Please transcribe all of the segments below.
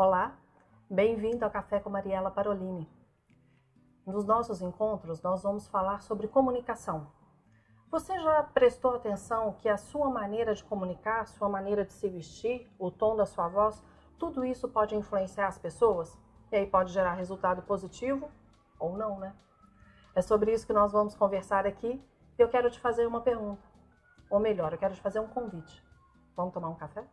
Olá, bem-vindo ao Café com Mariela Parolini. Nos nossos encontros, nós vamos falar sobre comunicação. Você já prestou atenção que a sua maneira de comunicar, sua maneira de se vestir, o tom da sua voz, tudo isso pode influenciar as pessoas? E aí pode gerar resultado positivo ou não, né? É sobre isso que nós vamos conversar aqui. Eu quero te fazer uma pergunta. Ou melhor, eu quero te fazer um convite. Vamos tomar um café?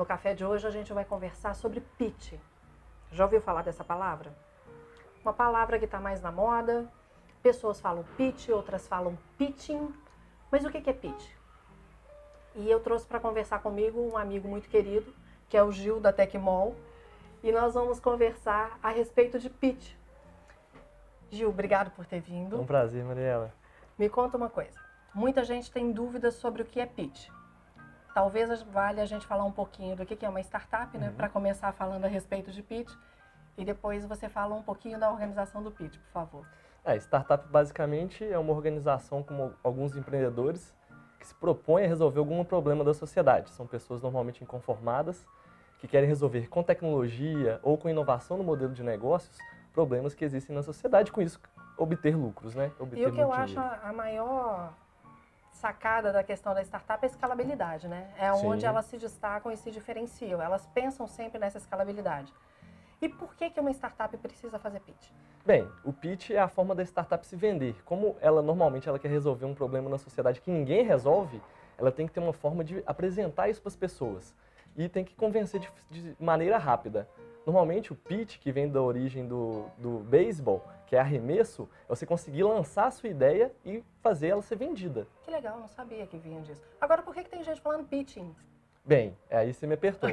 No café de hoje a gente vai conversar sobre pitch. Já ouviu falar dessa palavra? Uma palavra que está mais na moda. Pessoas falam pitch, outras falam pitching. Mas o que é pitch? E eu trouxe para conversar comigo um amigo muito querido, que é o Gil da Tecmol, e nós vamos conversar a respeito de pitch. Gil, obrigado por ter vindo. Um prazer, Mariela. Me conta uma coisa. Muita gente tem dúvidas sobre o que é pitch. Talvez valha a gente falar um pouquinho do que é uma startup, né? Uhum. Para começar falando a respeito de pitch. E depois você fala um pouquinho da organização do pitch, por favor. É, startup basicamente é uma organização como alguns empreendedores que se propõe a resolver algum problema da sociedade. São pessoas normalmente inconformadas que querem resolver com tecnologia ou com inovação no modelo de negócios problemas que existem na sociedade, com isso obter lucros, né? Obter e o que eu acho a maior sacada da questão da startup é a escalabilidade, né? É onde Sim. elas se destacam e se diferenciam. Elas pensam sempre nessa escalabilidade. E por que, que uma startup precisa fazer pitch? Bem, o pitch é a forma da startup se vender. Como ela normalmente ela quer resolver um problema na sociedade que ninguém resolve, ela tem que ter uma forma de apresentar isso para as pessoas. E tem que convencer de, de maneira rápida. Normalmente o pitch, que vem da origem do, do beisebol, que é arremesso, é você conseguir lançar a sua ideia e fazer ela ser vendida. Que legal, não sabia que vinha disso. Agora, por que, que tem gente falando pitching? Bem, aí você me apertou.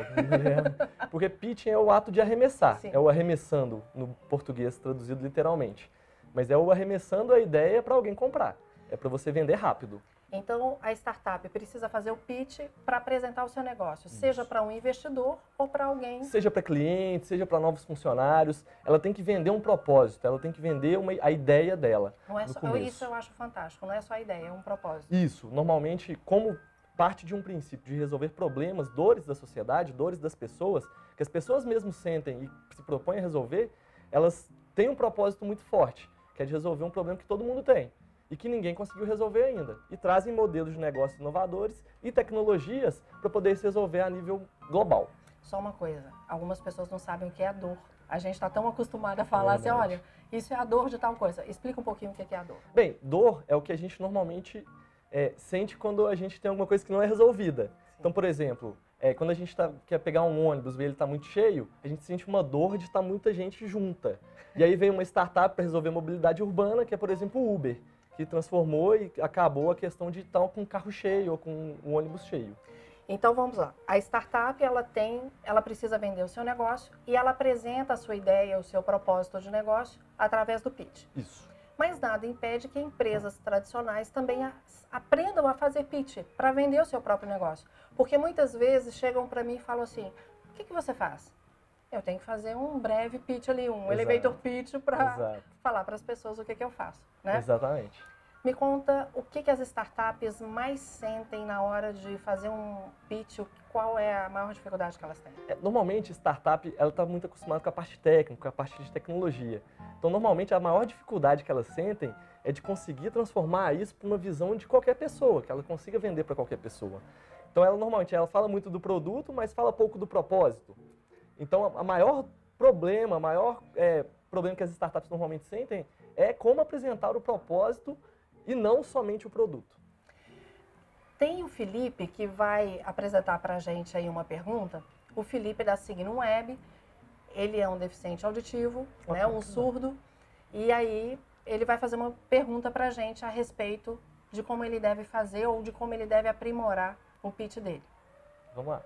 Porque pitching é o ato de arremessar. Sim. É o arremessando, no português traduzido literalmente. Mas é o arremessando a ideia para alguém comprar. É para você vender rápido. Então, a startup precisa fazer o pitch para apresentar o seu negócio, Isso. seja para um investidor ou para alguém. Seja para cliente, seja para novos funcionários. Ela tem que vender um propósito, ela tem que vender uma, a ideia dela. Não é só, isso eu acho fantástico, não é só a ideia, é um propósito. Isso. Normalmente, como parte de um princípio de resolver problemas, dores da sociedade, dores das pessoas, que as pessoas mesmo sentem e se propõem a resolver, elas têm um propósito muito forte, que é de resolver um problema que todo mundo tem e que ninguém conseguiu resolver ainda. E trazem modelos de negócios inovadores e tecnologias para poder se resolver a nível global. Só uma coisa, algumas pessoas não sabem o que é a dor. A gente está tão acostumado a falar é assim, olha, isso é a dor de tal coisa. Explica um pouquinho o que é a dor. Bem, dor é o que a gente normalmente é, sente quando a gente tem alguma coisa que não é resolvida. Sim. Então, por exemplo, é, quando a gente tá, quer pegar um ônibus e ele está muito cheio, a gente sente uma dor de estar tá muita gente junta. E aí vem uma startup para resolver mobilidade urbana, que é, por exemplo, o Uber que transformou e acabou a questão de estar com um carro cheio ou com um ônibus cheio. Então vamos lá. A startup ela tem, ela precisa vender o seu negócio e ela apresenta a sua ideia, o seu propósito de negócio através do pitch. Isso. Mas nada impede que empresas tradicionais também aprendam a fazer pitch para vender o seu próprio negócio. Porque muitas vezes chegam para mim e falam assim: o que, que você faz? Eu tenho que fazer um breve pitch ali, um Exato. elevator pitch para falar para as pessoas o que, que eu faço. Né? Exatamente. Me conta o que, que as startups mais sentem na hora de fazer um pitch, qual é a maior dificuldade que elas têm? É, normalmente, startup ela está muito acostumada com a parte técnica, com a parte de tecnologia. Então, normalmente, a maior dificuldade que elas sentem é de conseguir transformar isso para uma visão de qualquer pessoa, que ela consiga vender para qualquer pessoa. Então, ela normalmente ela fala muito do produto, mas fala pouco do propósito. Então, a maior problema, o maior é, problema que as startups normalmente sentem é como apresentar o propósito e não somente o produto. Tem o Felipe que vai apresentar para a gente aí uma pergunta. O Felipe é da Signum Web, ele é um deficiente auditivo, né, um surdo, e aí ele vai fazer uma pergunta para a gente a respeito de como ele deve fazer ou de como ele deve aprimorar o pitch dele. Vamos lá.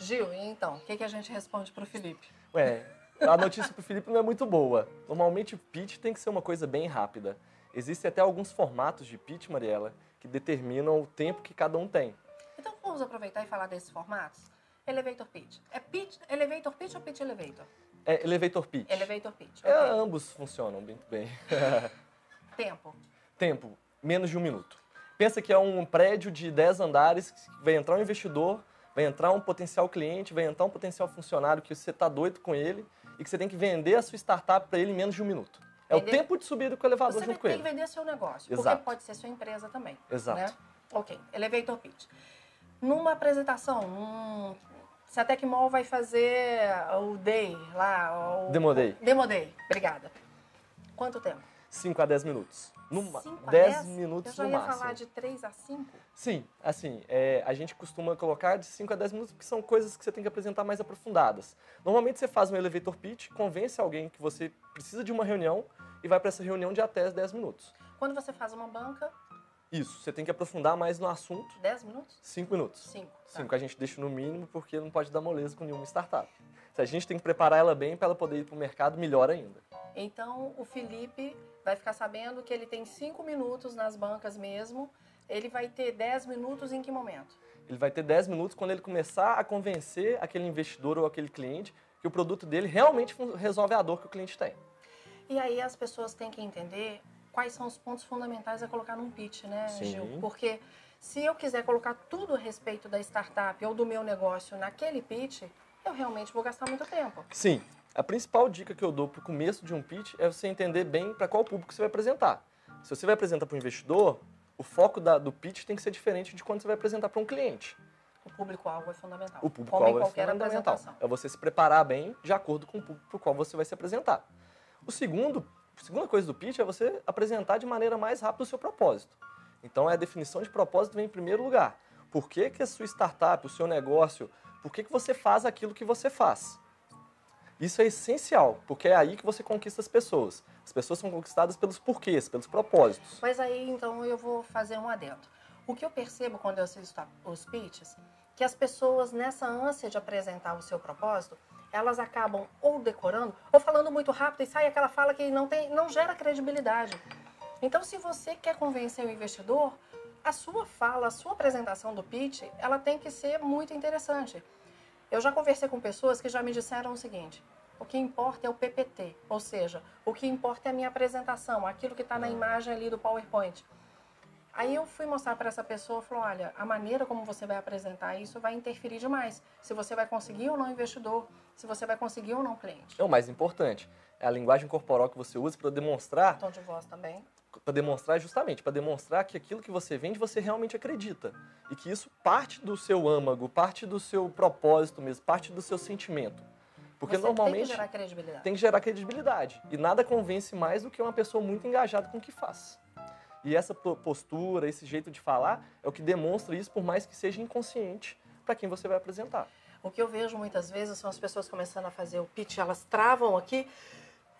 Gil, e então, o que, que a gente responde para o Felipe? Ué, a notícia para o Felipe não é muito boa. Normalmente o pitch tem que ser uma coisa bem rápida. Existem até alguns formatos de pitch, Mariela, que determinam o tempo que cada um tem. Então vamos aproveitar e falar desses formatos? Elevator pitch. É pitch, elevator pitch ou pitch elevator? É elevator pitch. Elevator pitch. É, ok. ambos funcionam muito bem. Tempo. Tempo, menos de um minuto. Pensa que é um prédio de 10 andares, que vai entrar um investidor, vai entrar um potencial cliente, vai entrar um potencial funcionário que você está doido com ele e que você tem que vender a sua startup para ele em menos de um minuto. É Vender- o tempo de subida com o elevador Você junto com tem ele. que vender seu negócio, Exato. porque pode ser sua empresa também. Exato. Né? Ok, elevator pitch. Numa apresentação, um, se a Tecmol vai fazer o day lá, o Demo day. Demo day, obrigada. Quanto tempo? 5 a 10 minutos. 5 a 10 10? minutos Eu já no ia máximo. falar de 3 a 5. Sim, assim, é, a gente costuma colocar de 5 a 10 minutos porque são coisas que você tem que apresentar mais aprofundadas. Normalmente você faz um elevator pitch, convence alguém que você precisa de uma reunião e vai para essa reunião de até 10 minutos. Quando você faz uma banca, Isso, você tem que aprofundar mais no assunto, 10 minutos? 5 minutos. 5. 5 a gente deixa no mínimo porque não pode dar moleza com nenhuma startup. Se a gente tem que preparar ela bem para ela poder ir para o mercado, melhor ainda. Então, o Felipe vai ficar sabendo que ele tem 5 minutos nas bancas mesmo. Ele vai ter 10 minutos em que momento? Ele vai ter 10 minutos quando ele começar a convencer aquele investidor ou aquele cliente que o produto dele realmente resolve a dor que o cliente tem. E aí as pessoas têm que entender quais são os pontos fundamentais a colocar num pitch, né, Sim. Gil? Porque se eu quiser colocar tudo a respeito da startup ou do meu negócio naquele pitch, eu realmente vou gastar muito tempo. Sim, a principal dica que eu dou para o começo de um pitch é você entender bem para qual público você vai apresentar. Se você vai apresentar para um investidor, o foco da- do pitch tem que ser diferente de quando você vai apresentar para um cliente. O público-alvo é fundamental. O público-alvo é fundamental. É você se preparar bem de acordo com o público para o qual você vai se apresentar. O segundo, a segunda coisa do pitch é você apresentar de maneira mais rápida o seu propósito. Então, a definição de propósito vem em primeiro lugar. Por que, que a sua startup, o seu negócio, por que, que você faz aquilo que você faz? Isso é essencial, porque é aí que você conquista as pessoas. As pessoas são conquistadas pelos porquês, pelos propósitos. Mas aí, então, eu vou fazer um adendo. O que eu percebo quando eu assisto os pitches, que as pessoas, nessa ânsia de apresentar o seu propósito, elas acabam ou decorando, ou falando muito rápido e sai aquela fala que não, tem, não gera credibilidade. Então, se você quer convencer o investidor, a sua fala, a sua apresentação do pitch, ela tem que ser muito interessante. Eu já conversei com pessoas que já me disseram o seguinte: o que importa é o PPT, ou seja, o que importa é a minha apresentação, aquilo que está na imagem ali do PowerPoint. Aí eu fui mostrar para essa pessoa, falou, olha, a maneira como você vai apresentar isso vai interferir demais. Se você vai conseguir ou não investidor, se você vai conseguir ou não cliente. É o mais importante. É a linguagem corporal que você usa para demonstrar Tom de voz também. Para demonstrar justamente, para demonstrar que aquilo que você vende você realmente acredita e que isso parte do seu âmago, parte do seu propósito mesmo, parte do seu sentimento. Porque você normalmente tem que gerar credibilidade. tem que gerar credibilidade e nada convence mais do que uma pessoa muito engajada com o que faz. E essa po- postura, esse jeito de falar é o que demonstra isso, por mais que seja inconsciente para quem você vai apresentar. O que eu vejo muitas vezes são as pessoas começando a fazer o pitch, elas travam aqui,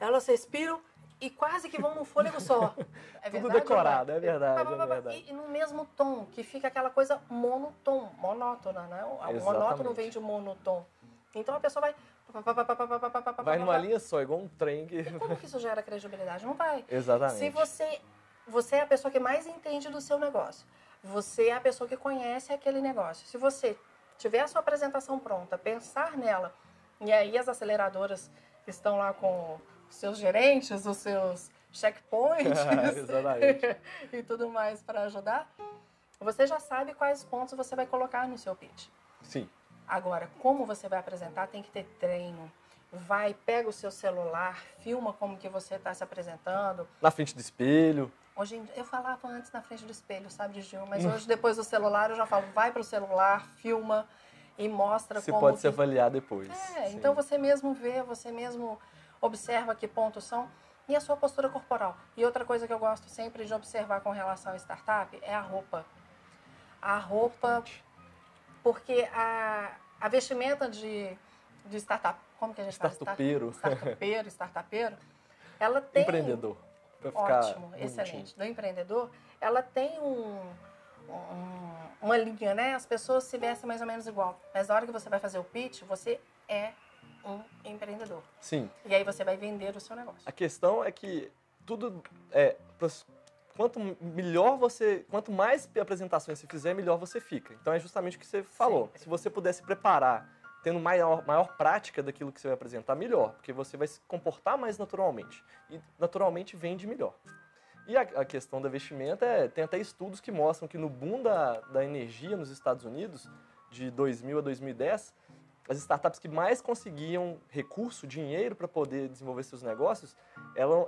elas respiram e quase que vão num fôlego só. É Tudo verdade, decorado, é verdade, é verdade. E, no mesmo tom, que fica aquela coisa monotom, monótona, né? O Exatamente. monótono vem de monotom. Então a pessoa vai. Vai numa linha só, igual um trem. Que... E como que isso gera credibilidade? Não vai. Exatamente. Se você. Você é a pessoa que mais entende do seu negócio. Você é a pessoa que conhece aquele negócio. Se você tiver a sua apresentação pronta, pensar nela, e aí as aceleradoras estão lá com seus gerentes, os seus checkpoints e tudo mais para ajudar, você já sabe quais pontos você vai colocar no seu pitch. Sim. Agora, como você vai apresentar, tem que ter treino. Vai, pega o seu celular, filma como que você está se apresentando. Na frente do espelho. Hoje eu falava antes na frente do espelho, sabe, Gil? Mas hoje, depois do celular, eu já falo, vai pro celular, filma e mostra Você como pode se que... avaliar depois. É, Sim. então você mesmo vê, você mesmo observa que pontos são e a sua postura corporal. E outra coisa que eu gosto sempre de observar com relação à startup é a roupa. A roupa, porque a, a vestimenta de, de startup, como que a gente fala? Startupeiro. Startupeiro, startupeiro, ela tem... Empreendedor. Pra ficar Ótimo, bonitinho. excelente. Do empreendedor, ela tem um, uma linha, né? As pessoas se vestem mais ou menos igual. Mas na hora que você vai fazer o pitch, você é um empreendedor. Sim. E aí você vai vender o seu negócio. A questão é que tudo é quanto melhor você, quanto mais apresentações você fizer, melhor você fica. Então é justamente o que você falou. Sim. Se você pudesse preparar, tendo maior, maior prática daquilo que você vai apresentar, melhor, porque você vai se comportar mais naturalmente e naturalmente vende melhor. E a, a questão da vestimenta é, tem até estudos que mostram que no boom da, da energia nos Estados Unidos, de 2000 a 2010, as startups que mais conseguiam recurso, dinheiro para poder desenvolver seus negócios, eram,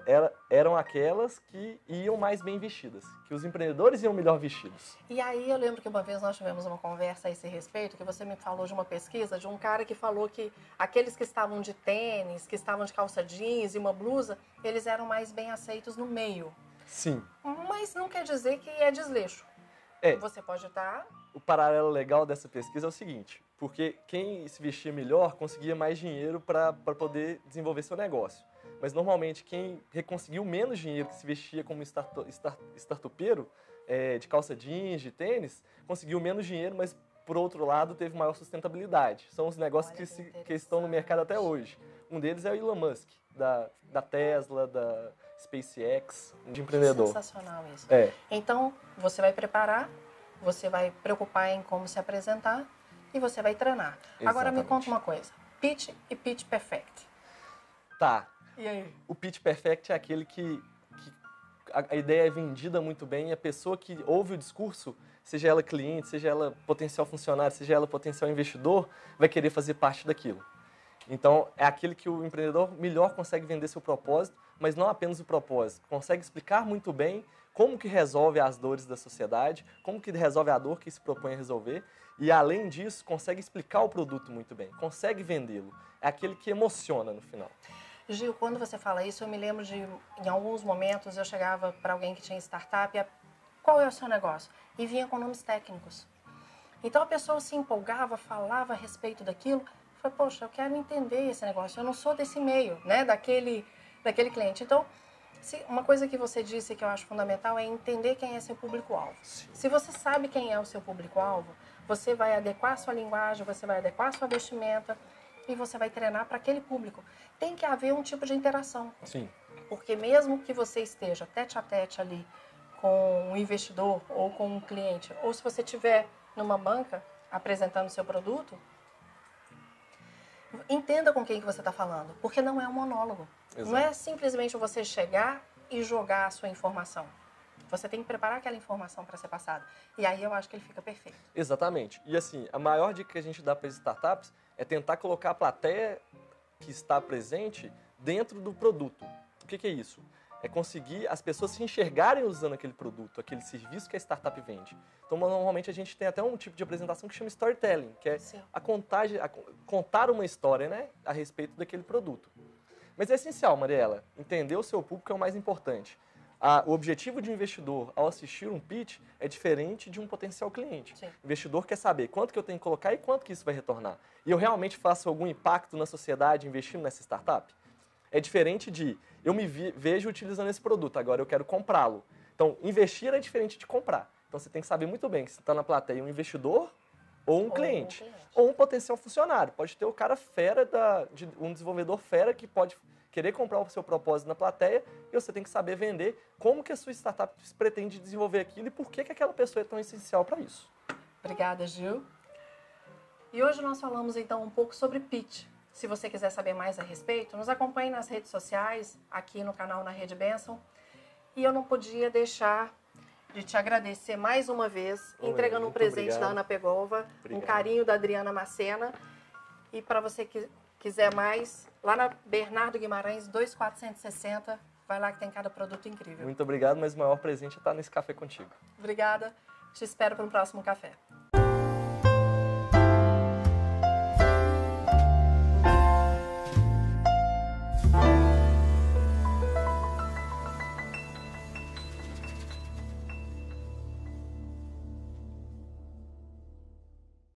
eram aquelas que iam mais bem vestidas, que os empreendedores iam melhor vestidos. E aí eu lembro que uma vez nós tivemos uma conversa a esse respeito, que você me falou de uma pesquisa de um cara que falou que aqueles que estavam de tênis, que estavam de calça jeans e uma blusa, eles eram mais bem aceitos no meio. Sim. Mas não quer dizer que é desleixo. É. Você pode estar... O paralelo legal dessa pesquisa é o seguinte, porque quem se vestia melhor conseguia mais dinheiro para poder desenvolver seu negócio. Mas normalmente quem conseguiu menos dinheiro, que se vestia como start, start, startupeiro, é, de calça jeans, de tênis, conseguiu menos dinheiro, mas por outro lado teve maior sustentabilidade. São os negócios que, se, que, estão no mercado até hoje. Um deles é o Elon Musk, da, da Tesla, da SpaceX, de empreendedor. Sensacional isso. É. Então, você vai preparar, você vai preocupar em como se apresentar e você vai treinar. Exatamente. Agora me conta uma coisa: pitch e pitch perfect. Tá. E aí? O pitch perfect é aquele que, que a, a, ideia é vendida muito bem e a pessoa que ouve o discurso, seja ela cliente, seja ela potencial funcionário, seja ela potencial investidor, vai querer fazer parte daquilo. Então, é aquele que o empreendedor melhor consegue vender seu propósito, mas não apenas o propósito, consegue explicar muito bem como que resolve as dores da sociedade, como que resolve a dor que se propõe a resolver e, além disso, consegue explicar o produto muito bem, consegue vendê-lo. É aquele que emociona no final. Gil, quando você fala isso, eu me lembro de, em alguns momentos, eu chegava para alguém que tinha startup, e qual é o seu negócio? E vinha com nomes técnicos. Então a pessoa se empolgava, falava a respeito daquilo. Falei, poxa, eu quero entender esse negócio, eu não sou desse meio, né, daquele, daquele cliente. Então, se, uma coisa que você disse que eu acho fundamental é entender quem é seu público-alvo. Se você sabe quem é o seu público-alvo, você vai adequar a sua linguagem, você vai adequar a sua vestimenta e você vai treinar para aquele público. Tem que haver um tipo de interação. Sim. Porque mesmo que você esteja tete a tete ali com um investidor ou com um cliente, ou se você estiver numa banca apresentando seu produto, entenda com quem que você está falando, porque não é um monólogo. Exato. Não é simplesmente você chegar e jogar a sua informação. Você tem que preparar aquela informação para ser passada. E aí eu acho que ele fica perfeito. Exatamente. E assim, a maior dica que a gente dá para as startups é tentar colocar a plateia que está presente dentro do produto. O que, que é isso? É conseguir as pessoas se enxergarem usando aquele produto, aquele serviço que a startup vende. Então, tipo, a gente tem até um tipo de apresentação que chama storytelling, que é a, contagem, a contar uma história né, a respeito daquele produto. Mas é essencial, Mariela, entender o seu público é o mais importante a, o objetivo de um investidor ao assistir um pitch é diferente de um potencial cliente. Sim. O investidor quer saber quanto que eu tenho que colocar e quanto que isso vai retornar. E eu realmente faço algum impacto na sociedade investindo nessa startup? É diferente de eu me vi, vejo utilizando esse produto, agora eu quero comprá-lo. Então, investir é diferente de comprar. Então, você tem que saber muito bem se está na plateia um investidor ou um, ou cliente, um cliente. Ou um potencial funcionário. Pode ter o cara fera, da, de, um desenvolvedor fera que pode querer comprar o seu propósito na plateia e você tem que saber vender como que a sua startup pretende desenvolver aquilo e por que, que aquela pessoa é tão essencial para isso. Obrigada, Gil. E hoje nós falamos então um pouco sobre pitch. Se você quiser saber mais a respeito, nos acompanhe nas redes sociais, aqui no canal na Rede Benção. E eu não podia deixar de te agradecer mais uma vez, Oi, entregando um presente obrigado. da Ana Pegova, obrigado. um carinho da Adriana Macena. E para você que quiser mais, lá na Bernardo Guimarães, 2460, vai lá que tem cada produto incrível. Muito obrigado, mas o maior presente é estar nesse café contigo. Obrigada. Te espero para um próximo café.